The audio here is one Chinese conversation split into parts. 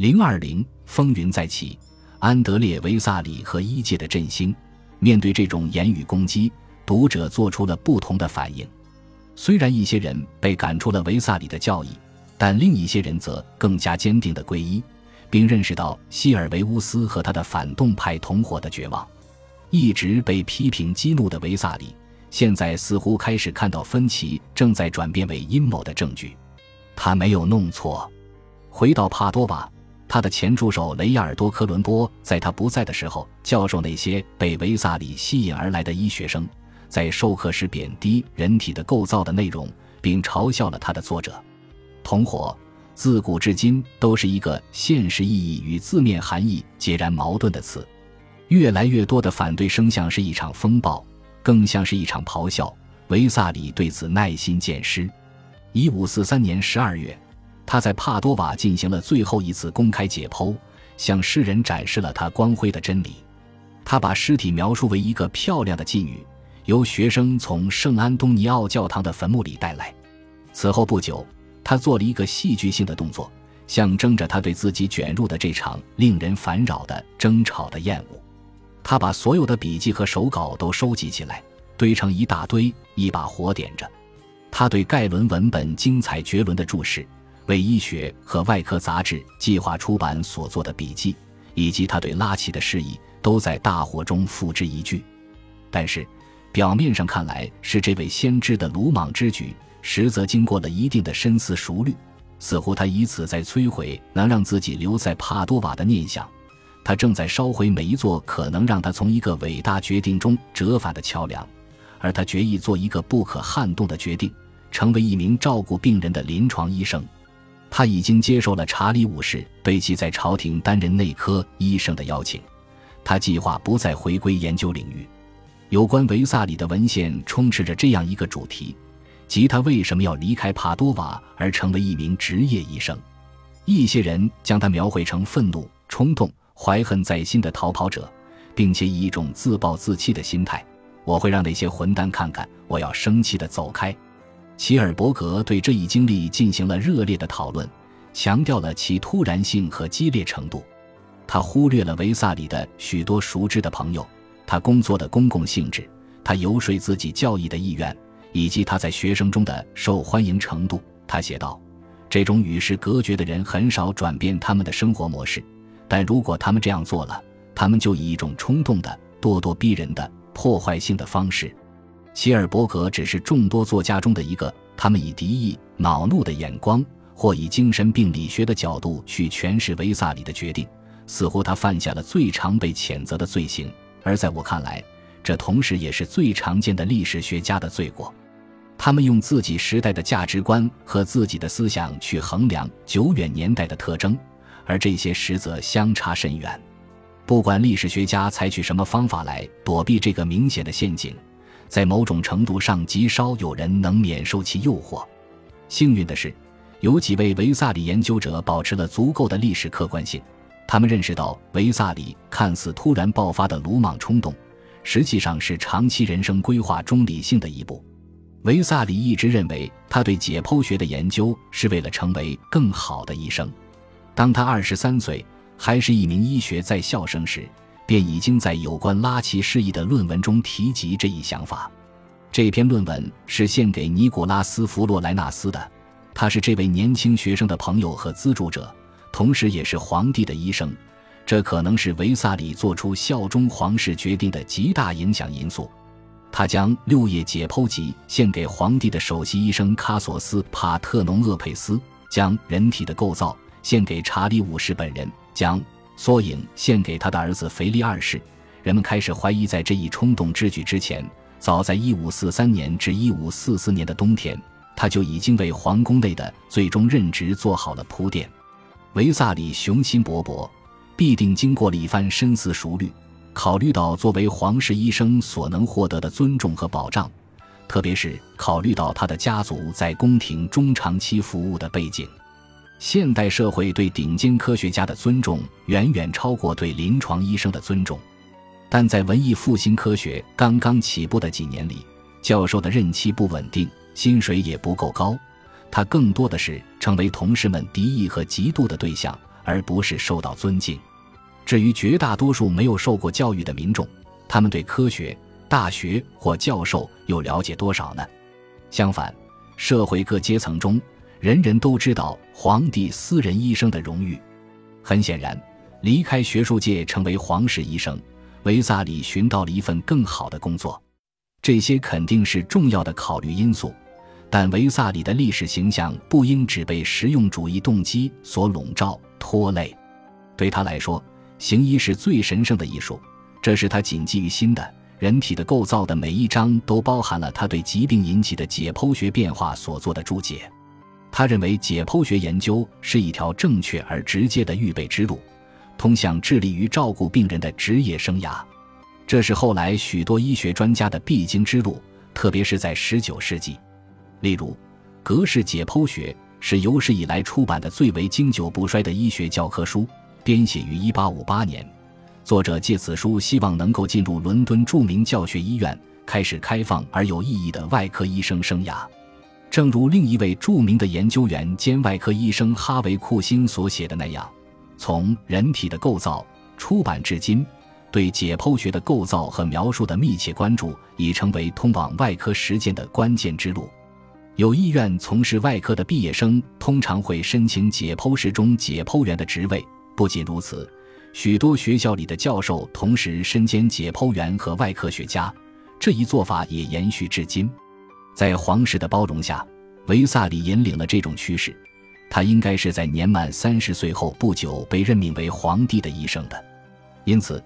零二零风云再起，安德烈·维萨里和一界的振兴。面对这种言语攻击，读者做出了不同的反应。虽然一些人被赶出了维萨里的教义，但另一些人则更加坚定地皈依，并认识到希尔维乌斯和他的反动派同伙的绝望。一直被批评激怒的维萨里，现在似乎开始看到分歧正在转变为阴谋的证据。他没有弄错。回到帕多瓦，他的前助手雷亚尔多·科伦波在他不在的时候教授那些被维萨里吸引而来的医学生，在授课时贬低人体的构造的内容，并嘲笑了他的作者。同伙自古至今都是一个现实意义与字面含义截然矛盾的词。越来越多的反对声像是一场风暴，更像是一场咆哮。维萨里对此耐心渐失。一五四三年十二月，他在帕多瓦进行了最后一次公开解剖，向世人展示了他光辉的真理。他把尸体描述为一个漂亮的妓女，由学生从圣安东尼奥教堂的坟墓里带来。此后不久，他做了一个戏剧性的动作，象征着他对自己卷入的这场令人烦扰的争吵的厌恶。他把所有的笔记和手稿都收集起来，堆成一大堆，一把火点着。他对盖伦文本精彩绝伦的注释，为医学和外科杂志计划出版所做的笔记，以及他对拉奇的示意，都在大火中付之一炬。但是，表面上看来是这位先知的鲁莽之举，实则经过了一定的深思熟虑。似乎他以此在摧毁能让自己留在帕多瓦的念想。他正在烧毁每一座可能让他从一个伟大决定中折返的桥梁，而他决意做一个不可撼动的决定，成为一名照顾病人的临床医生。他已经接受了查理五世对其在朝廷担任内科医生的邀请。他计划不再回归研究领域。有关维萨里的文献充斥着这样一个主题：即他为什么要离开帕多瓦而成为一名职业医生。一些人将他描绘成愤怒、冲动。怀恨在心的逃跑者，并且以一种自暴自弃的心态，我会让那些混蛋看看，我要生气的走开。齐尔伯格对这一经历进行了热烈的讨论，强调了其突然性和激烈程度。他忽略了维萨里的许多熟知的朋友，他工作的公共性质，他游说自己教义的意愿，以及他在学生中的受欢迎程度。他写道：“这种与世隔绝的人很少转变他们的生活模式。”但如果他们这样做了，他们就以一种冲动的、咄咄逼人的、破坏性的方式。希尔伯格只是众多作家中的一个，他们以敌意、恼怒的眼光，或以精神病理学的角度去诠释维萨里的决定，似乎他犯下了最常被谴责的罪行。而在我看来，这同时也是最常见的历史学家的罪过。他们用自己时代的价值观和自己的思想去衡量久远年代的特征。而这些实则相差甚远。不管历史学家采取什么方法来躲避这个明显的陷阱，在某种程度上极少有人能免受其诱惑。幸运的是，有几位维萨里研究者保持了足够的历史客观性。他们认识到，维萨里看似突然爆发的鲁莽冲动，实际上是长期人生规划中理性的一步。维萨里一直认为，他对解剖学的研究是为了成为更好的医生。当他二十三岁，还是一名医学在校生时，便已经在有关拉齐示意的论文中提及这一想法。这篇论文是献给尼古拉斯·弗洛莱纳斯的，他是这位年轻学生的朋友和资助者，同时也是皇帝的医生。这可能是维萨里做出效忠皇室决定的极大影响因素。他将六页解剖集献给皇帝的首席医生卡索斯·帕特农厄佩斯，将人体的构造。献给查理五世本人，将缩影献给他的儿子腓力二世。人们开始怀疑，在这一冲动之举之前，早在1543年至1544年的冬天，他就已经为皇宫内的最终任职做好了铺垫。维萨里雄心勃勃，必定经过了一番深思熟虑，考虑到作为皇室医生所能获得的尊重和保障，特别是考虑到他的家族在宫廷中长期服务的背景。现代社会对顶尖科学家的尊重远远超过对临床医生的尊重，但在文艺复兴科学刚刚起步的几年里，教授的任期不稳定，薪水也不够高，他更多的是成为同事们敌意和嫉妒的对象，而不是受到尊敬。至于绝大多数没有受过教育的民众，他们对科学、大学或教授又了解多少呢？相反，社会各阶层中，人人都知道皇帝私人医生的荣誉。很显然，离开学术界成为皇室医生，维萨里寻到了一份更好的工作。这些肯定是重要的考虑因素，但维萨里的历史形象不应只被实用主义动机所笼罩拖累。对他来说，行医是最神圣的艺术，这是他谨记于心的。人体的构造的每一章都包含了他对疾病引起的解剖学变化所做的注解。他认为解剖学研究是一条正确而直接的预备之路，通向致力于照顾病人的职业生涯。这是后来许多医学专家的必经之路，特别是在19世纪。例如，格式解剖学是有史以来出版的最为经久不衰的医学教科书，编写于1858年。作者借此书希望能够进入伦敦著名教学医院，开始开放而有意义的外科医生生涯。正如另一位著名的研究员兼外科医生哈维·库辛所写的那样：“从人体的构造出版至今。”对解剖学的构造和描述的密切关注，已成为通往外科实践的关键之路。有意愿从事外科的毕业生通常会申请解剖室中解剖员的职位。不仅如此，许多学校里的教授同时身兼解剖员和外科学家。这一做法也延续至今。在皇室的包容下，维萨里引领了这种趋势。他应该是在年满三十岁后不久被任命为皇帝的医生的，因此。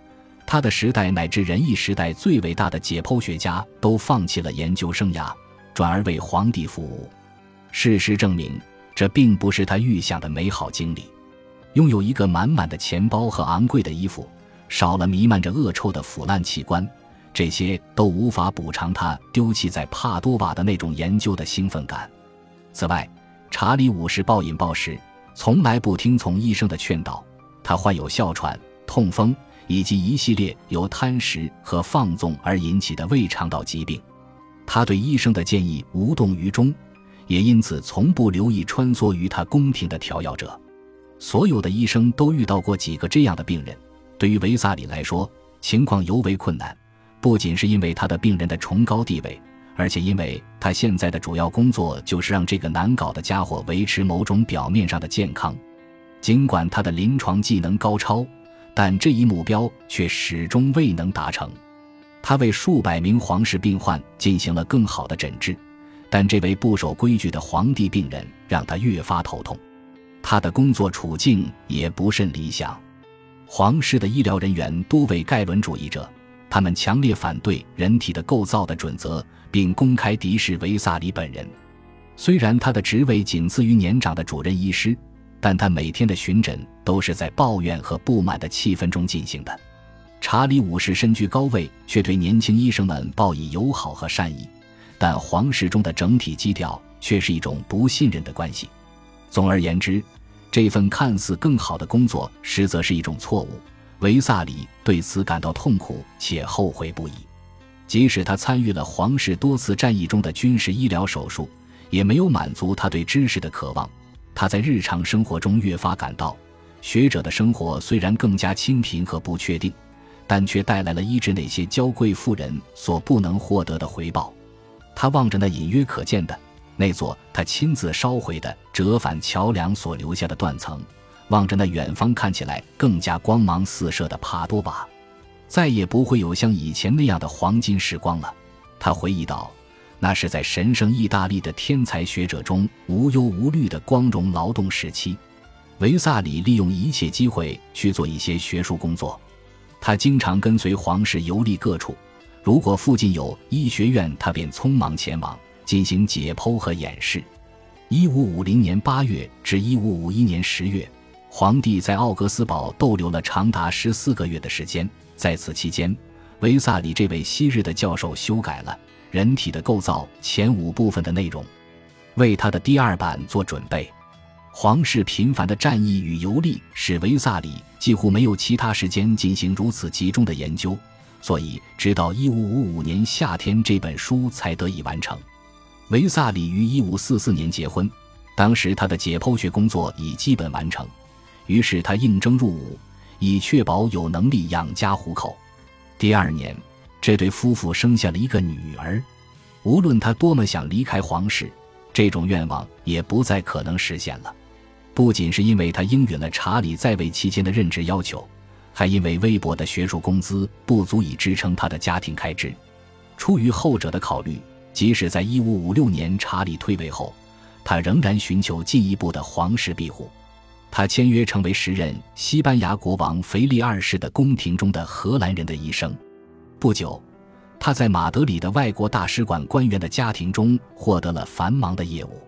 他的时代乃至仁义时代最伟大的解剖学家都放弃了研究生涯，转而为皇帝服务。事实证明，这并不是他预想的美好经历。拥有一个满满的钱包和昂贵的衣服，少了弥漫着恶臭的腐烂器官，这些都无法补偿他丢弃在帕多瓦的那种研究的兴奋感。此外，查理五世暴饮暴食，从来不听从医生的劝导。他患有哮喘、痛风。以及一系列由贪食和放纵而引起的胃肠道疾病，他对医生的建议无动于衷，也因此从不留意穿梭于他宫廷的调药者。所有的医生都遇到过几个这样的病人。对于维萨里来说，情况尤为困难，不仅是因为他的病人的崇高地位，而且因为他现在的主要工作就是让这个难搞的家伙维持某种表面上的健康。尽管他的临床技能高超。但这一目标却始终未能达成。他为数百名皇室病患进行了更好的诊治，但这位不守规矩的皇帝病人让他越发头痛。他的工作处境也不甚理想。皇室的医疗人员多为盖伦主义者，他们强烈反对人体的构造的准则，并公开敌视维萨里本人。虽然他的职位仅次于年长的主任医师。但他每天的巡诊都是在抱怨和不满的气氛中进行的。查理五世身居高位，却对年轻医生们报以友好和善意，但皇室中的整体基调却是一种不信任的关系。总而言之，这份看似更好的工作，实则是一种错误。维萨里对此感到痛苦且后悔不已。即使他参与了皇室多次战役中的军事医疗手术，也没有满足他对知识的渴望。他在日常生活中越发感到，学者的生活虽然更加清贫和不确定，但却带来了医治那些娇贵妇人所不能获得的回报。他望着那隐约可见的那座他亲自烧毁的折返桥梁所留下的断层，望着那远方看起来更加光芒四射的帕多瓦，再也不会有像以前那样的黄金时光了。他回忆道。那是在神圣意大利的天才学者中无忧无虑的光荣劳动时期。维萨里利用一切机会去做一些学术工作，他经常跟随皇室游历各处。如果附近有医学院，他便匆忙前往进行解剖和演示。一五五零年八月至一五五一年十月，皇帝在奥格斯堡逗留了长达十四个月的时间。在此期间，维萨里这位昔日的教授修改了。人体的构造前五部分的内容，为他的第二版做准备。皇室频繁的战役与游历使维萨里几乎没有其他时间进行如此集中的研究，所以直到1555年夏天，这本书才得以完成。维萨里于1544年结婚，当时他的解剖学工作已基本完成。于是他应征入伍，以确保有能力养家糊口。第二年，这对夫妇生下了一个女儿。无论他多么想离开皇室，这种愿望也不再可能实现了。不仅是因为他应允了查理在位期间的任职要求，还因为微薄的学术工资不足以支撑他的家庭开支。出于后者的考虑，即使在1556年查理退位后，他仍然寻求进一步的皇室庇护。他签约成为时任西班牙国王腓力二世的宫廷中的荷兰人的医生。不久，他在马德里的外国大使馆官员的家庭中获得了繁忙的业务。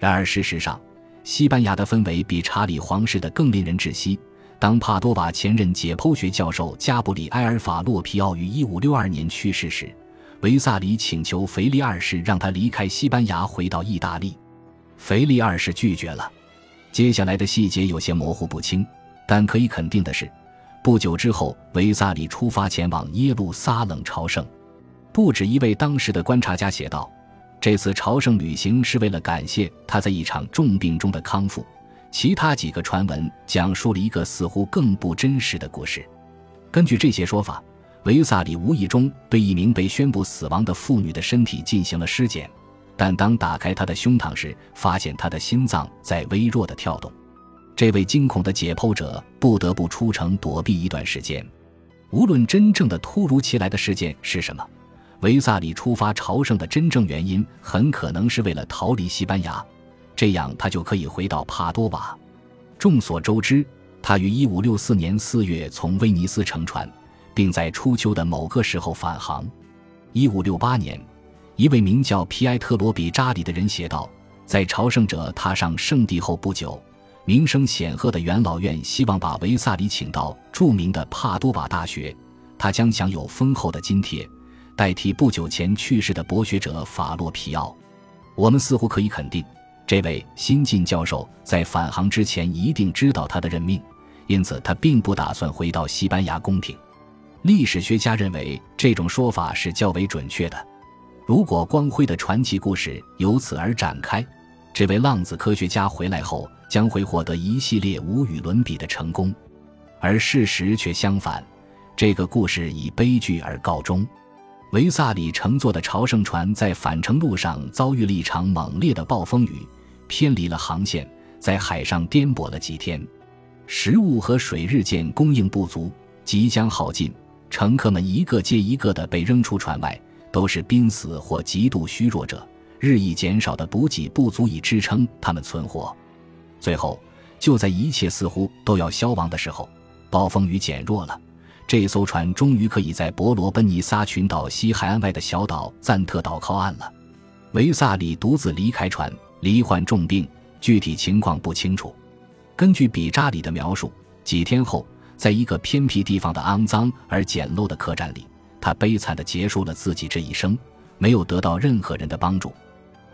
然而，事实上，西班牙的氛围比查理皇室的更令人窒息。当帕多瓦前任解剖学教授加布里埃尔·法洛皮奥于1562年去世时，维萨里请求腓力二世让他离开西班牙，回到意大利。腓力二世拒绝了。接下来的细节有些模糊不清，但可以肯定的是，不久之后，维萨里出发前往耶路撒冷朝圣。不止一位当时的观察家写道：“这次朝圣旅行是为了感谢他在一场重病中的康复。”其他几个传闻讲述了一个似乎更不真实的故事。根据这些说法，维萨里无意中对一名被宣布死亡的妇女的身体进行了尸检。但当打开他的胸膛时，发现他的心脏在微弱的跳动。这位惊恐的解剖者不得不出城躲避一段时间。无论真正的突如其来的事件是什么，维萨里出发朝圣的真正原因很可能是为了逃离西班牙，这样他就可以回到帕多瓦。众所周知，他于1564年4月从威尼斯乘船，并在初秋的某个时候返航。1568年。一位名叫皮埃特罗·比扎里的人写道：“在朝圣者踏上圣地后不久，名声显赫的元老院希望把维萨里请到著名的帕多瓦大学，他将享有丰厚的津贴，代替不久前去世的博学者法洛皮奥。我们似乎可以肯定，这位新晋教授在返航之前一定知道他的任命，因此他并不打算回到西班牙宫廷。历史学家认为这种说法是较为准确的。”如果光辉的传奇故事由此而展开，这位浪子科学家回来后将会获得一系列无与伦比的成功，而事实却相反，这个故事以悲剧而告终。维萨里乘坐的朝圣船在返程路上遭遇了一场猛烈的暴风雨，偏离了航线，在海上颠簸了几天，食物和水日渐供应不足，即将耗尽，乘客们一个接一个地被扔出船外。都是濒死或极度虚弱者，日益减少的补给不足以支撑他们存活。最后，就在一切似乎都要消亡的时候，暴风雨减弱了，这艘船终于可以在伯罗奔尼撒群岛西海岸外的小岛赞特岛靠岸了。维萨里独自离开船，罹患重病，具体情况不清楚。根据比扎里的描述，几天后，在一个偏僻地方的肮脏而简陋的客栈里。他悲惨地结束了自己这一生，没有得到任何人的帮助。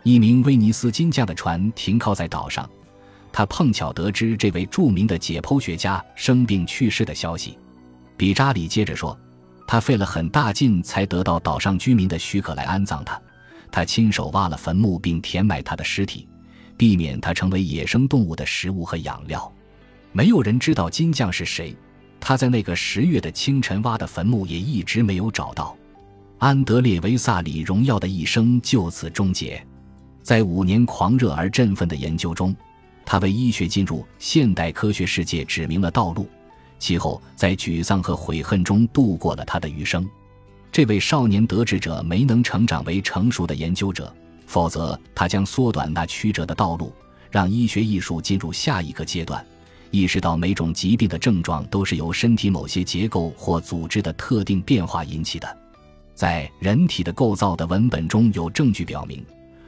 一名威尼斯金匠的船停靠在岛上，他碰巧得知这位著名的解剖学家生病去世的消息。比扎里接着说：“他费了很大劲才得到岛上居民的许可来安葬他。他亲手挖了坟墓并填埋他的尸体，避免他成为野生动物的食物和养料。没有人知道金匠是谁。”他在那个十月的清晨挖的坟墓也一直没有找到，安德烈·维萨里荣耀的一生就此终结。在五年狂热而振奋的研究中，他为医学进入现代科学世界指明了道路。其后，在沮丧和悔恨中度过了他的余生。这位少年得志者没能成长为成熟的研究者，否则他将缩短那曲折的道路，让医学艺术进入下一个阶段。意识到每种疾病的症状都是由身体某些结构或组织的特定变化引起的，在人体的构造的文本中有证据表明，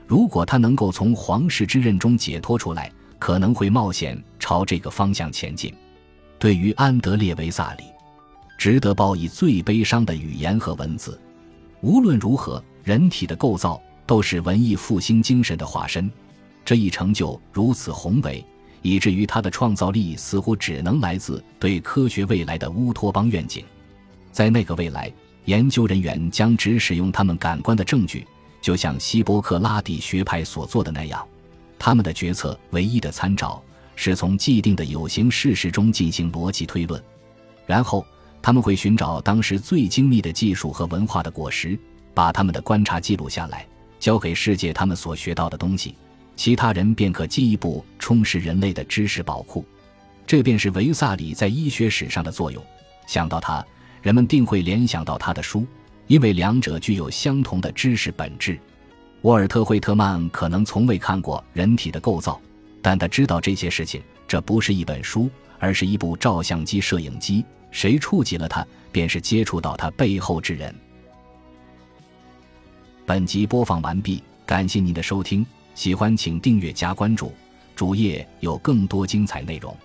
如果他能够从皇室之任中解脱出来，可能会冒险朝这个方向前进。对于安德烈·维萨里，值得报以最悲伤的语言和文字。无论如何，人体的构造都是文艺复兴精神的化身，这一成就如此宏伟。以至于他的创造力似乎只能来自对科学未来的乌托邦愿景，在那个未来，研究人员将只使用他们感官的证据，就像希波克拉底学派所做的那样，他们的决策唯一的参照是从既定的有形事实中进行逻辑推论，然后他们会寻找当时最精密的技术和文化的果实，把他们的观察记录下来，交给世界他们所学到的东西，其他人便可进一步充实人类的知识宝库。这便是维萨里在医学史上的作用。想到他，人们定会联想到他的书，因为两者具有相同的知识本质。沃尔特·惠特曼可能从未看过人体的构造。但他知道这些事情，这不是一本书，而是一部照相机、摄影机。谁触及了它，便是接触到它背后之人。本集播放完毕，感谢您的收听，喜欢请订阅加关注，主页有更多精彩内容。